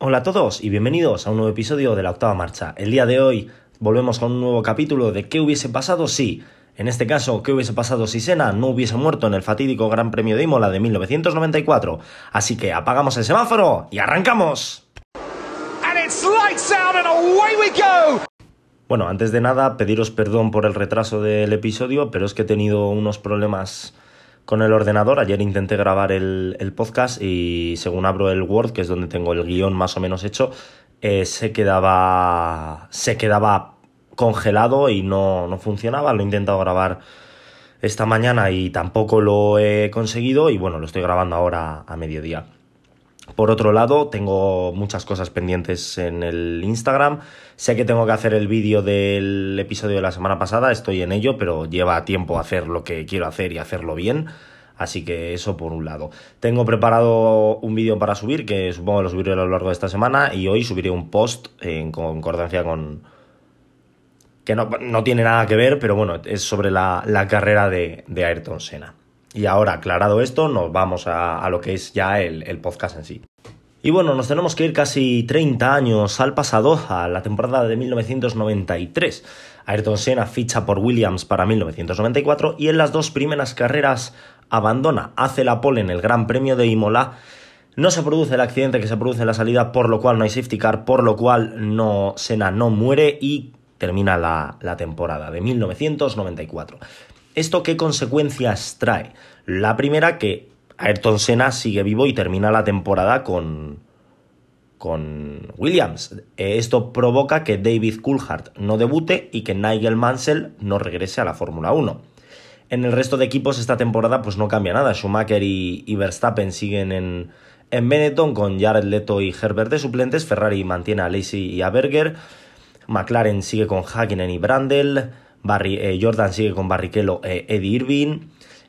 Hola a todos y bienvenidos a un nuevo episodio de la octava marcha. El día de hoy volvemos con un nuevo capítulo de ¿Qué hubiese pasado si? En este caso, ¿qué hubiese pasado si Senna no hubiese muerto en el fatídico Gran Premio de Imola de 1994? Así que apagamos el semáforo y arrancamos. Bueno, antes de nada, pediros perdón por el retraso del episodio, pero es que he tenido unos problemas con el ordenador. Ayer intenté grabar el, podcast y según abro el Word, que es donde tengo el guion más o menos hecho, eh, se quedaba. se quedaba congelado y no, no funcionaba. Lo he intentado grabar esta mañana y tampoco lo he conseguido. Y bueno, lo estoy grabando ahora a mediodía. Por otro lado, tengo muchas cosas pendientes en el Instagram. Sé que tengo que hacer el vídeo del episodio de la semana pasada, estoy en ello, pero lleva tiempo hacer lo que quiero hacer y hacerlo bien. Así que eso por un lado. Tengo preparado un vídeo para subir, que supongo que lo subiré a lo largo de esta semana, y hoy subiré un post en concordancia con... que no, tiene nada que ver, pero bueno, es sobre la, carrera de, de Ayrton Senna. Y ahora, aclarado esto, nos vamos a, lo que es ya el, podcast en sí. Y bueno, nos tenemos que ir casi 30 años al pasado, a la temporada de 1993. Ayrton Senna ficha por Williams para 1994 y en las dos primeras carreras abandona, hace la pole en el Gran Premio de Imola. No se produce el accidente que se produce en la salida, por lo cual no hay safety car, por lo cual no, Senna no muere y termina la, la temporada de 1994. ¿Esto qué consecuencias trae? La primera, que Ayrton Senna sigue vivo y termina la temporada con, con Williams. Eh, esto provoca que David Coulthard no debute y que Nigel Mansell no regrese a la Fórmula 1. En el resto de equipos esta temporada pues no cambia nada. Schumacher y, Verstappen siguen en, en Benetton con Jared Leto y Herbert de suplentes. Ferrari mantiene a Lacey y a Berger. McLaren sigue con Hakkinen y Brandel. Eh, Jordan sigue con Barrichello e Eddie Irving,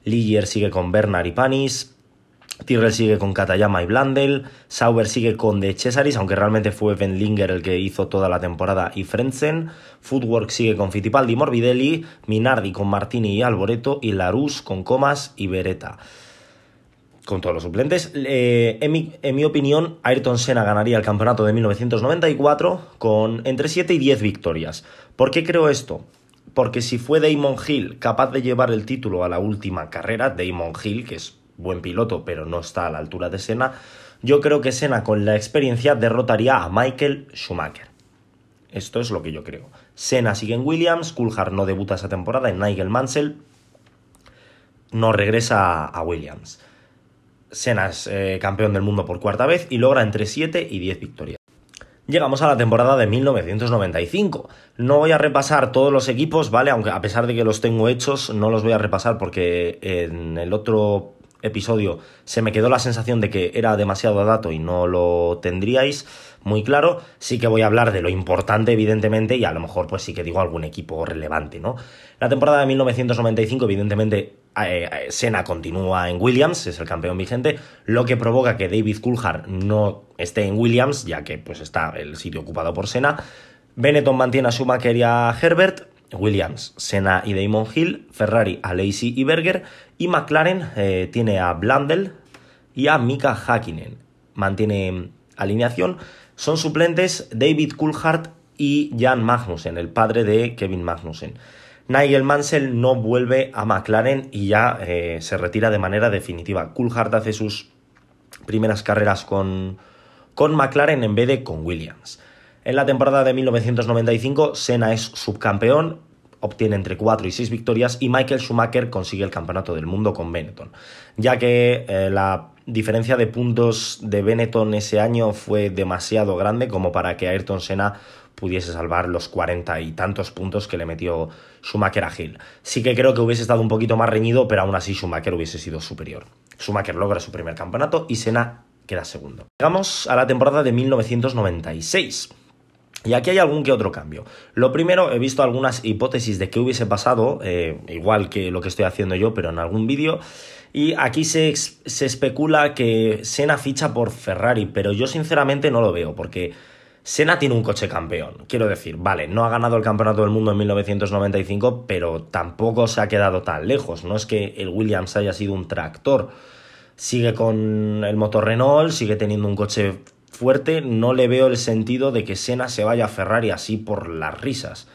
Ligier sigue con Bernard y Panis, Tyrrell sigue con Katayama y Blandel, Sauber sigue con De Cesaris, aunque realmente fue Ben Linger el que hizo toda la temporada, y Frentzen, Footwork sigue con Fittipaldi y Morbidelli, Minardi con Martini y Alboreto, y Larus con Comas y Beretta. Con todos los suplentes. Eh, en, mi, en, mi, opinión, Ayrton Senna ganaría el campeonato de 1994 con entre 7 y 10 victorias. ¿Por qué creo esto? Porque si fue Damon Hill capaz de llevar el título a la última carrera, Damon Hill, que es buen piloto pero no está a la altura de Senna, yo creo que Senna con la experiencia derrotaría a Michael Schumacher. Esto es lo que yo creo. Senna sigue en Williams, Coulthard no debuta esa temporada en Nigel Mansell no regresa a Williams. Senna es eh, campeón del mundo por cuarta vez y logra entre 7 y 10 victorias. Llegamos a la temporada de 1995. No voy a repasar todos los equipos, ¿vale? Aunque a pesar de que los tengo hechos, no los voy a repasar porque en el otro episodio se me quedó la sensación de que era demasiado dato y no lo tendríais muy claro. Sí que voy a hablar de lo importante, evidentemente, y a lo mejor pues sí que digo algún equipo relevante, ¿no? La temporada de 1995, evidentemente, Senna continúa en Williams, es el campeón vigente, lo que provoca que David Coulthard no esté en Williams, ya que pues está el sitio ocupado por Senna. Benetton mantiene a Schumacher y a Herbert, Williams, Senna y Damon Hill, Ferrari a Lacey y Berger, y McLaren eh, tiene a Blandel y a Mika Hakkinen. Mantiene alineación. Son suplentes David Coulthard y Jan Magnussen, el padre de Kevin Magnussen. Nigel Mansell no vuelve a McLaren y ya eh, se retira de manera definitiva. Coulthard hace sus primeras carreras con, con McLaren en vez de con Williams. En la temporada de 1995, Senna es subcampeón, obtiene entre 4 y 6 victorias y Michael Schumacher consigue el campeonato del mundo con Benetton, ya que eh, la diferencia de puntos de Benetton ese año fue demasiado grande como para que Ayrton Senna pudiese salvar los cuarenta y tantos puntos que le metió Schumacher a Hill. Sí que creo que hubiese estado un poquito más reñido, pero aún así Schumacher hubiese sido superior. Schumacher logra su primer campeonato y Senna queda segundo. Llegamos a la temporada de 1996. Y aquí hay algún que otro cambio. Lo primero, he visto algunas hipótesis de qué hubiese pasado, eh, igual que lo que estoy haciendo yo, pero en algún vídeo. Y aquí se, se especula que Senna ficha por Ferrari, pero yo sinceramente no lo veo, porque Senna tiene un coche campeón. Quiero decir, vale, no ha ganado el campeonato del mundo en 1995, pero tampoco se ha quedado tan lejos. No es que el Williams haya sido un tractor. Sigue con el motor Renault, sigue teniendo un coche fuerte, no le veo el sentido de que Senna se vaya a Ferrari así por las risas.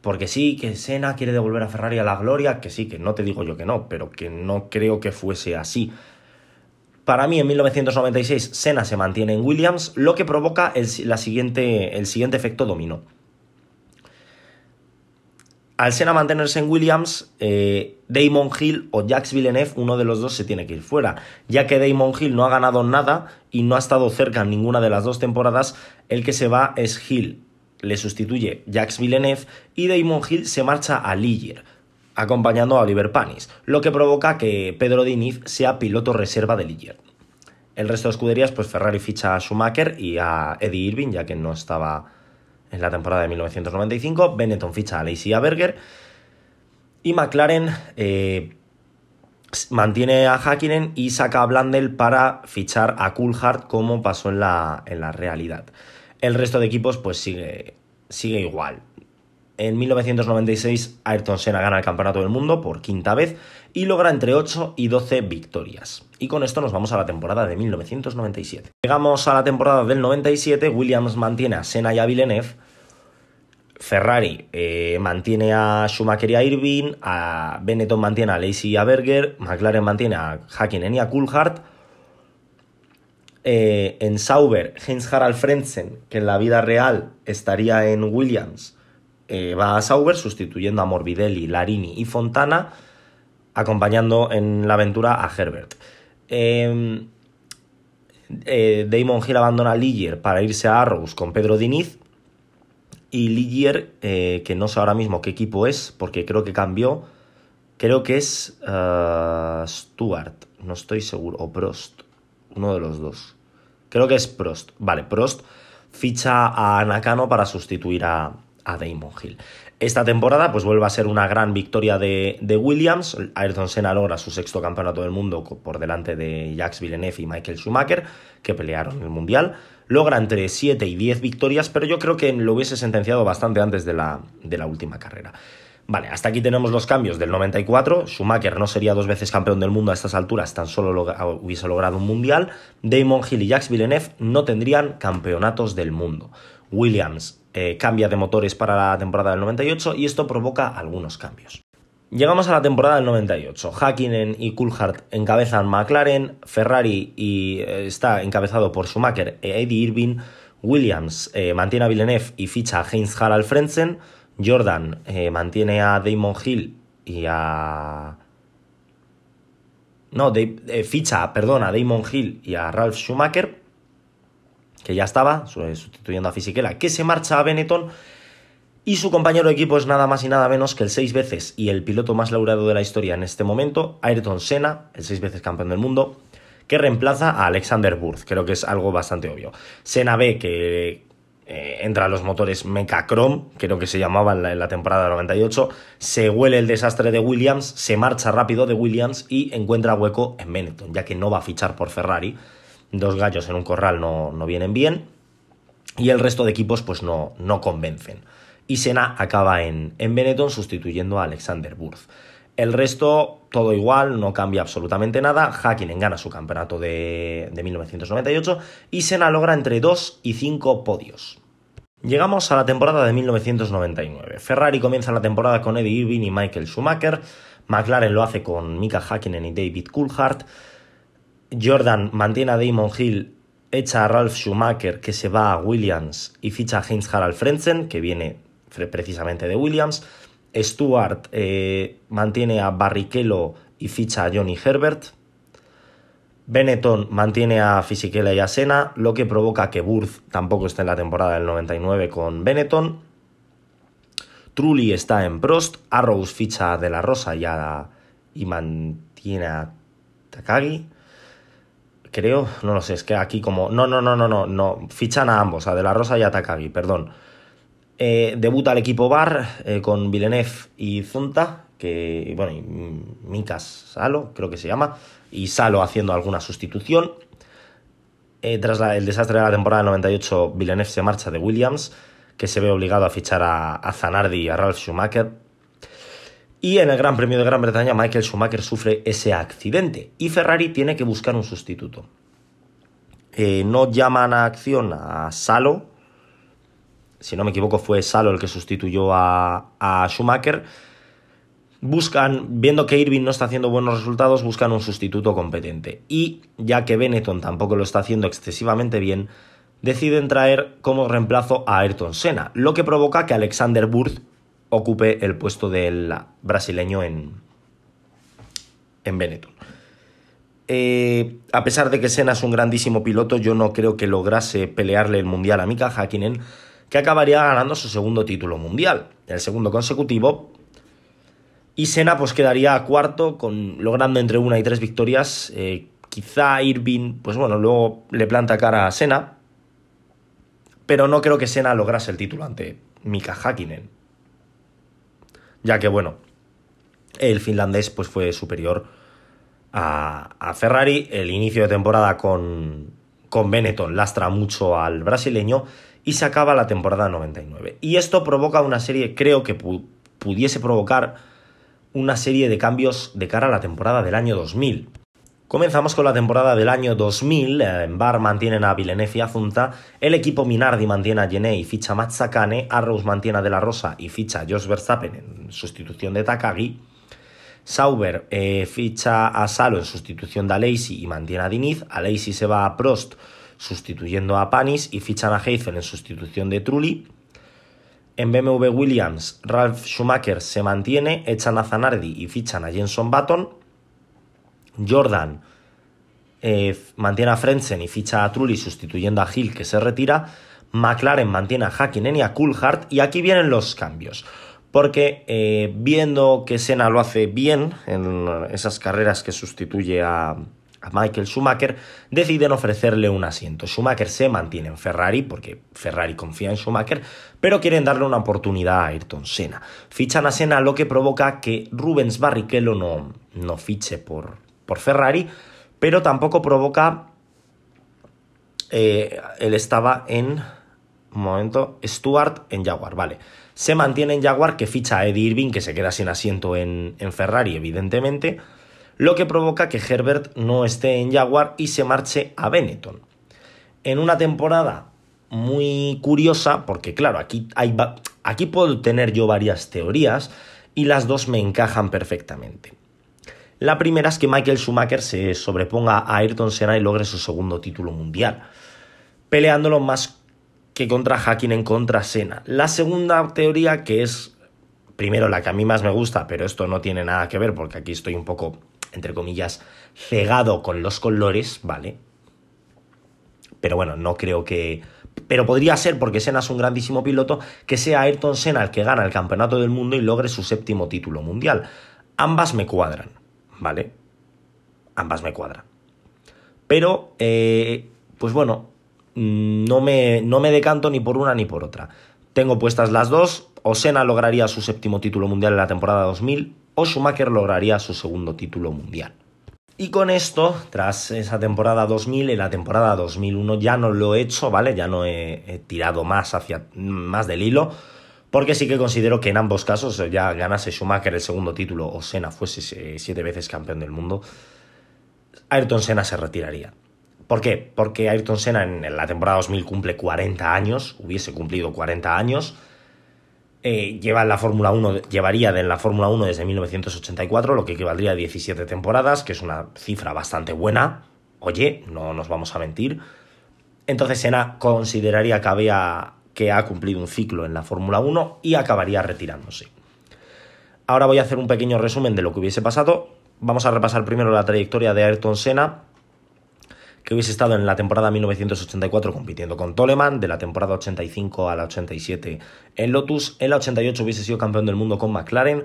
Porque sí, que Senna quiere devolver a Ferrari a la gloria, que sí, que no te digo yo que no, pero que no creo que fuese así. Para mí, en 1996, Senna se mantiene en Williams, lo que provoca el, la siguiente, el siguiente efecto dominó. Al Senna mantenerse en Williams, eh, Damon Hill o Jacques Villeneuve, uno de los dos se tiene que ir fuera. Ya que Damon Hill no ha ganado nada y no ha estado cerca en ninguna de las dos temporadas, el que se va es Hill. Le sustituye Jacques Villeneuve y Damon Hill se marcha a Ligier, acompañando a Oliver Panis, lo que provoca que Pedro Diniz sea piloto reserva de Ligier. El resto de escuderías, pues Ferrari ficha a Schumacher y a Eddie Irving, ya que no estaba en la temporada de 1995. Benetton ficha a Lacey Berger. Y McLaren eh, mantiene a Hakkinen y saca a Blandel para fichar a Coulthard como pasó en la, en la realidad. El resto de equipos pues sigue, sigue igual. En 1996 Ayrton Senna gana el Campeonato del Mundo por quinta vez y logra entre 8 y 12 victorias. Y con esto nos vamos a la temporada de 1997. Llegamos a la temporada del 97, Williams mantiene a Senna y a Villeneuve, Ferrari eh, mantiene a Schumacher y a Irving, a Benetton mantiene a Lacey y a Berger, McLaren mantiene a Hakkinen y a Coulthard, eh, en Sauber, Heinz Harald Frentzen, que en la vida real estaría en Williams, eh, va a Sauber sustituyendo a Morbidelli, Larini y Fontana, acompañando en la aventura a Herbert. Em, eh, Damon Hill abandona Ligier para irse a Arrows con Pedro Diniz. Y Ligier, eh, que no sé ahora mismo qué equipo es, porque creo que cambió. Creo que es uh, Stuart, no estoy seguro, o Prost, uno de los dos. Creo que es Prost. Vale, Prost ficha a Nakano para sustituir a, a Damon Hill. Esta temporada pues vuelve a ser una gran victoria de, Williams. Ayrton Senna logra su sexto campeonato del mundo por delante de Jacques Villeneuve y Michael Schumacher, que pelearon el Mundial. Logra entre 7 y 10 victorias, pero yo creo que lo hubiese sentenciado bastante antes de la, de la última carrera. Vale, hasta aquí tenemos los cambios del 94. Schumacher no sería dos veces campeón del mundo a estas alturas, tan solo hubiese logrado un mundial. Damon Hill y Jacques Villeneuve no tendrían campeonatos del mundo. Williams eh, cambia de motores para la temporada del 98 y esto provoca algunos cambios. Llegamos a la temporada del 98. Hakkinen y Coulthard encabezan McLaren, Ferrari y eh, está encabezado por Schumacher e Eddie Irving, Williams eh, mantiene a Villeneuve y ficha a Heinz Harald Frentzen, Jordan mantiene a Damon Hill y a... No, ficha, perdón, a Damon Hill y a Ralph Schumacher, que ya estaba, sustituyendo a Fisichella, que se marcha a Benetton. Y su compañero de equipo es nada más y nada menos que el seis veces y el piloto más laureado de la historia en este momento, Ayrton Senna, el seis veces campeón del mundo, que reemplaza a Alexander Wurz. Creo que es algo bastante obvio. Senna ve que eh, entra a los motores Mecachrome, creo que se llamaba en la, temporada del 98, se huele el desastre de Williams, se marcha rápido de Williams y encuentra hueco en Benetton, ya que no va a fichar por Ferrari dos gallos en un corral no, vienen bien y el resto de equipos pues no, no convencen. Y Sena acaba en, en Benetton sustituyendo a Alexander Wurz. El resto, todo igual, no cambia absolutamente nada. Hakkinen gana su campeonato de, de 1998 y Sena logra entre 2 y 5 podios. Llegamos a la temporada de 1999. Ferrari comienza la temporada con Eddie Irving y Michael Schumacher. McLaren lo hace con Mika Hakkinen y David Coulthard. Jordan mantiene a Damon Hill, echa a Ralph Schumacher, que se va a Williams, y ficha a Heinz Harald Frentzen, que viene precisamente de Williams. Stuart eh, mantiene a Barrichello y ficha a Johnny Herbert. Benetton mantiene a Fisichella y a Senna, lo que provoca que Burth tampoco esté en la temporada del 99 con Benetton. Trulli está en Prost, Arrows ficha a De La Rosa y, y mantiene a Takagi creo, no lo sé, es que aquí como... No, no, no, no, no, no, fichan a ambos, a De La Rosa y a Takagi, perdón. Eh, debuta el equipo Bar eh, con Villeneuve y Zunta, que, bueno, y Mikas Salo, creo que se llama, y Salo haciendo alguna sustitución. Eh, tras el desastre de la temporada del 98, Villeneuve se marcha de Williams, que se ve obligado a fichar a, a Zanardi y a Ralph Schumacher. Y en el Gran Premio de Gran Bretaña, Michael Schumacher sufre ese accidente y Ferrari tiene que buscar un sustituto. eh, no llaman a acción a Salo, si no me equivoco fue Salo el que sustituyó a, Schumacher, buscan, viendo que Irving no está haciendo buenos resultados, buscan un sustituto competente. Y ya que Benetton tampoco lo está haciendo excesivamente bien, deciden traer como reemplazo a Ayrton Senna, lo que provoca que Alexander Burth ocupe el puesto del brasileño en, en Benetton. Eh, a pesar de que Senna es un grandísimo piloto, yo no creo que lograse pelearle el mundial a Mika Hakkinen, que acabaría ganando su segundo título mundial, el segundo consecutivo. Y Senna pues quedaría cuarto, con, logrando entre una y tres victorias. Eh, quizá Irving, pues bueno, luego le planta cara a Senna, pero no creo que Senna lograse el título ante Mika Hakkinen. Ya que bueno, el finlandés pues fue superior a, Ferrari. El inicio de temporada con, con Benetton lastra mucho al brasileño y se acaba la temporada 99. Y esto provoca una serie, creo que pudiese provocar una serie de cambios de cara a la temporada del año 2000. Comenzamos con la temporada del año 2000, en Bar mantienen a Villeneuve y Azunta, el equipo Minardi mantiene a Jenné y ficha a Matsakane, Arrows mantiene a De La Rosa y ficha a Jos Verstappen en sustitución de Takagi, Sauber eh, ficha a Salo en sustitución de Alesi y mantiene a Diniz. Alesi se va a Prost sustituyendo a Panis y fichan a Heifel en sustitución de Trulli. En BMW Williams, Ralf Schumacher se mantiene, echan a Zanardi y fichan a Jenson Button. Jordan eh, mantiene a Frentzen y ficha a Trulli sustituyendo a Hill que se retira. McLaren mantiene a Hakkinen y a Coulthard. Y aquí vienen los cambios porque eh, viendo que Senna lo hace bien en esas carreras que sustituye a, Michael Schumacher, deciden ofrecerle un asiento. Schumacher se mantiene en Ferrari porque Ferrari confía en Schumacher, pero quieren darle una oportunidad a Ayrton Senna. Fichan a Senna, lo que provoca que Rubens Barrichello no, no fiche por, por Ferrari, pero tampoco provoca. Eh, él estaba en. Un momento. Stuart en Jaguar, vale se mantiene en Jaguar, que ficha a Eddie Irving, que se queda sin asiento en, Ferrari, evidentemente, lo que provoca que Herbert no esté en Jaguar y se marche a Benetton. En una temporada muy curiosa, porque claro, aquí, hay, aquí puedo tener yo varias teorías y las dos me encajan perfectamente. La primera es que Michael Schumacher se sobreponga a Ayrton Senna y logre su segundo título mundial, peleándolo más que contra en contra Sena. La segunda teoría, que es primero la que a mí más me gusta, pero esto no tiene nada que ver porque aquí estoy un poco, entre comillas, cegado con los colores, ¿vale? Pero bueno, no creo que... Pero podría ser, porque Senna es un grandísimo piloto, que sea Ayrton Senna el que gana el campeonato del mundo y logre su séptimo título mundial. Ambas me cuadran, ¿vale? Ambas me cuadran. Pero, eh, pues bueno, Mm, no me, no me decanto ni por una ni por otra. Tengo puestas las dos. Osena lograría su séptimo título mundial en la temporada 2000 o Schumacher lograría su segundo título mundial. Y con esto, tras esa temporada 2000, en la temporada 2001 ya no lo he hecho, ¿vale? Ya no he, tirado más hacia más del hilo, porque sí que considero que en ambos casos, ya ganase Schumacher el segundo título o Senna fuese siete veces campeón del mundo, Ayrton Senna se retiraría. ¿Por qué? Porque Ayrton Senna en la temporada 2000 cumple 40 años, hubiese cumplido 40 años. Eh, en la Fórmula 1, llevaría en la Fórmula 1 desde 1984, lo que equivaldría a 17 temporadas, que es una cifra bastante buena. Oye, no nos vamos a mentir. Entonces Senna consideraría que, había, que ha cumplido un ciclo en la Fórmula 1 y acabaría retirándose. Ahora voy a hacer un pequeño resumen de lo que hubiese pasado. Vamos a repasar primero la trayectoria de Ayrton Senna que hubiese estado en la temporada 1984 compitiendo con Toleman, de la temporada 85 a la 87 en Lotus, en la 88 hubiese sido campeón del mundo con McLaren,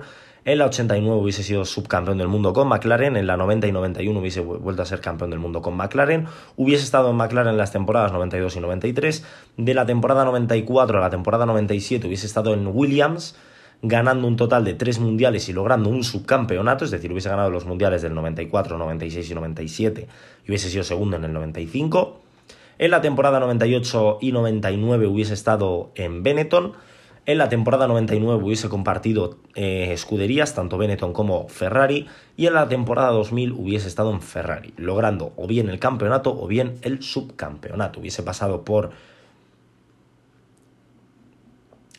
en la 89 hubiese sido subcampeón del mundo con McLaren, en la 90 y 91 hubiese vuelto a ser campeón del mundo con McLaren, hubiese estado en McLaren en las temporadas 92 y 93, de la temporada 94 a la temporada 97 hubiese estado en Williams, ganando un total de tres mundiales y logrando un subcampeonato, es decir, hubiese ganado los mundiales del 94, 96 y 97 y hubiese sido segundo en el 95. En la temporada 98 y 99 hubiese estado en Benetton. En la temporada 99 hubiese compartido eh, escuderías, tanto Benetton como Ferrari, y en la temporada 2000 hubiese estado en Ferrari, logrando o bien el campeonato o bien el subcampeonato. Hubiese pasado por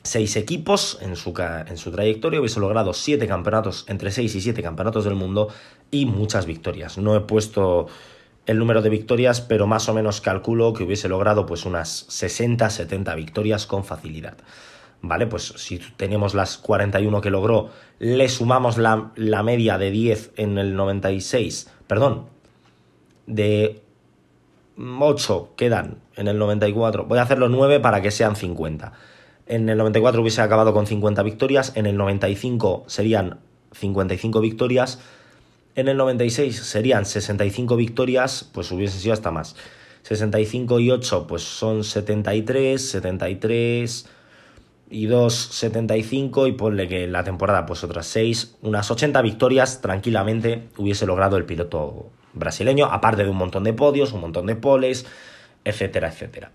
seis equipos en su, en su trayectoria, hubiese logrado siete campeonatos, entre seis y siete campeonatos del mundo y muchas victorias. No he puesto el número de victorias, pero más o menos calculo que hubiese logrado pues unas 60, 70 victorias con facilidad. ¿Vale? Pues si tenemos las 41 que logró, le sumamos la, media de 10 en el 96, perdón, de 8 quedan en el 94, voy a hacerlo 9 para que sean 50 en el 94 hubiese acabado con 50 victorias, en el 95 serían 55 victorias, en el 96 serían 65 victorias, pues hubiese sido hasta más. 65 y 8 pues son 73, 73 y 2, 75 y ponle que la temporada pues otras 6, unas 80 victorias tranquilamente hubiese logrado el piloto brasileño, aparte de un montón de podios, un montón de poles, etcétera, etcétera.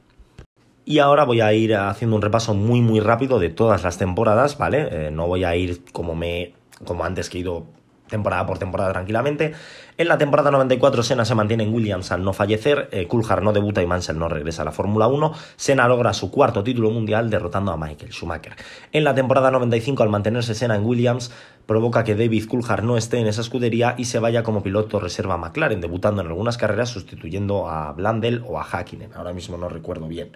Y ahora voy a ir haciendo un repaso muy muy rápido de todas las temporadas, ¿vale? Eh, no voy a ir como me como antes que he ido temporada por temporada tranquilamente. En la temporada 94 Senna se mantiene en Williams al no fallecer, eh, Coulthard no debuta y Mansell no regresa a la Fórmula 1. Senna logra su cuarto título mundial derrotando a Michael Schumacher. En la temporada 95 al mantenerse Senna en Williams provoca que David Coulthard no esté en esa escudería y se vaya como piloto reserva a McLaren, debutando en algunas carreras sustituyendo a Blandel o a Hakkinen. Ahora mismo no recuerdo bien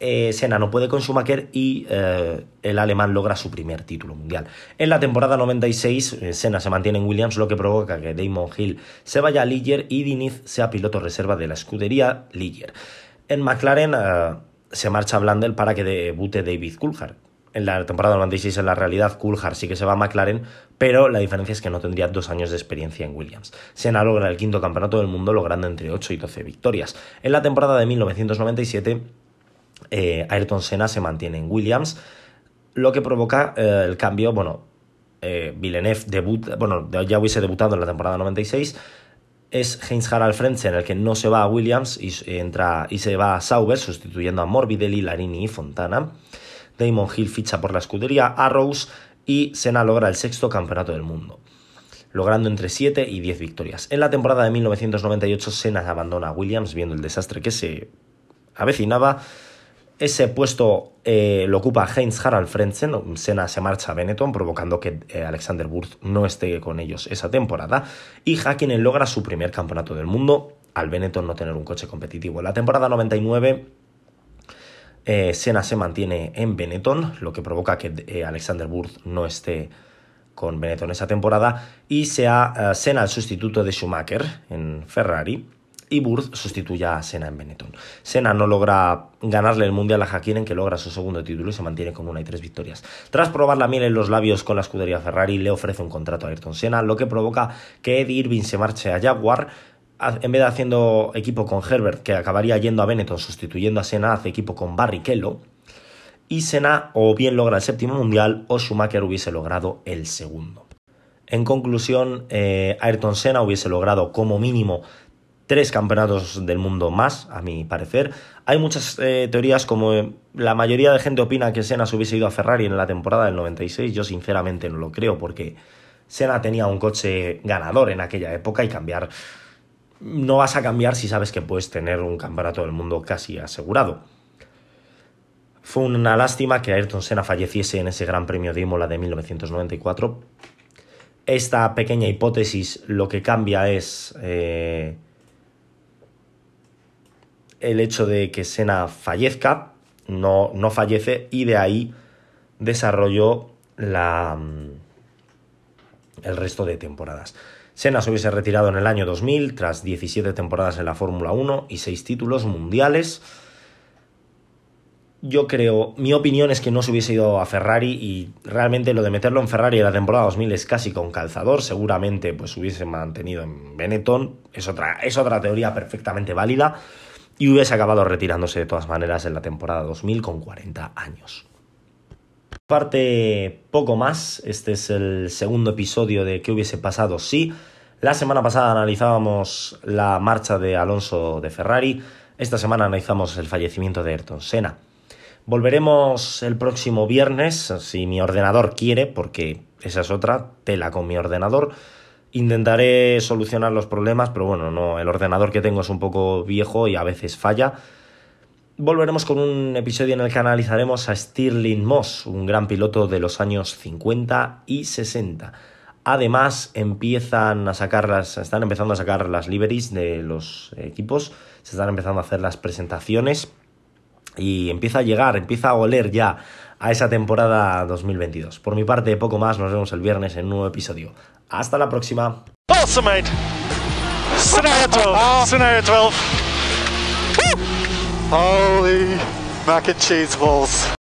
eh, Senna no puede con Schumacher y eh, el alemán logra su primer título mundial. En la temporada 96, eh, Senna se mantiene en Williams, lo que provoca que Damon Hill se vaya a Ligier y Diniz sea piloto reserva de la escudería Ligier. En McLaren eh, se marcha Blandel para que debute David Coulthard. En la temporada 96, en la realidad, Coulthard sí que se va a McLaren, pero la diferencia es que no tendría dos años de experiencia en Williams. Senna logra el quinto campeonato del mundo, logrando entre 8 y 12 victorias. En la temporada de 1997, eh, Ayrton Senna se mantiene en Williams, lo que provoca eh, el cambio, bueno, eh, Villeneuve debut, bueno, ya hubiese debutado en la temporada 96, es Heinz Harald Frentzen el que no se va a Williams y, entra, y se va a Sauber, sustituyendo a Morbidelli, Larini y Fontana. Damon Hill ficha por la escudería Arrows y Senna logra el sexto campeonato del mundo, logrando entre 7 y 10 victorias. En la temporada de 1998 Senna abandona a Williams viendo el desastre que se avecinaba ese puesto eh, lo ocupa Heinz Harald Frentzen, Senna se marcha a Benetton, provocando que eh, Alexander Wurz no esté con ellos esa temporada, y Hakkinen logra su primer campeonato del mundo, al Benetton no tener un coche competitivo. En la temporada 99, eh, Senna se mantiene en Benetton, lo que provoca que Alexander Wurz no esté con Benetton esa temporada, y sea Senna el sustituto de Schumacher en Ferrari y Burz sustituya a Senna en Benetton. Senna no logra ganarle el Mundial a Hakkinen, que logra su segundo título y se mantiene con una y tres victorias. Tras probar la miel en los labios con la escudería Ferrari, le ofrece un contrato a Ayrton Senna, lo que provoca que Eddie Irving se marche a Jaguar, en vez de haciendo equipo con Herbert, que acabaría yendo a Benetton sustituyendo a Senna, hace equipo con Barrichello. Y Senna o bien logra el séptimo mundial o Schumacher hubiese logrado el segundo. En conclusión, eh, Ayrton Senna hubiese logrado como mínimo tres campeonatos del mundo más, a mi parecer. Hay muchas eh, teorías como eh, la mayoría de gente opina que Senna se hubiese ido a Ferrari en la temporada del 96. Yo sinceramente no lo creo porque Senna tenía un coche ganador en aquella época y cambiar... No vas a cambiar si sabes que puedes tener un campeonato del mundo casi asegurado. Fue una lástima que Ayrton Senna falleciese en ese Gran Premio de Imola de 1994. Esta pequeña hipótesis lo que cambia es... Eh, el hecho de que Sena fallezca, no, no fallece, y de ahí desarrolló la, mm, el resto de temporadas. Senna se hubiese retirado en el año 2000 tras 17 temporadas en la Fórmula 1 y 6 títulos mundiales. Yo creo, mi opinión es que no se hubiese ido a Ferrari y realmente lo de meterlo en Ferrari en la temporada 2000 es casi con calzador, seguramente pues hubiese mantenido en Benetton, es otra, es otra teoría perfectamente válida y hubiese acabado retirándose de todas maneras en la temporada 2000 con 40 años. Parte poco más, este es el segundo episodio de qué hubiese pasado si. La semana pasada analizábamos la marcha de Alonso de Ferrari, esta semana analizamos el fallecimiento de Ayrton Senna. Volveremos el próximo viernes, si mi ordenador quiere, porque esa es otra, tela con mi ordenador. Intentaré solucionar los problemas, pero bueno, no, el ordenador que tengo es un poco viejo y a veces falla. Volveremos con un episodio en el que analizaremos a Stirling Moss, un gran piloto de los años 50 y 60. Además, empiezan a sacar las, están empezando a sacar las liveries de los equipos, se están empezando a hacer las presentaciones y empieza a llegar, empieza a oler ya a esa temporada 2022. Por mi parte, poco más, nos vemos el viernes en un nuevo episodio. Hasta la próxima. Awesome, mate. Scenario 12. Scenario 12. Holy mac and cheese balls.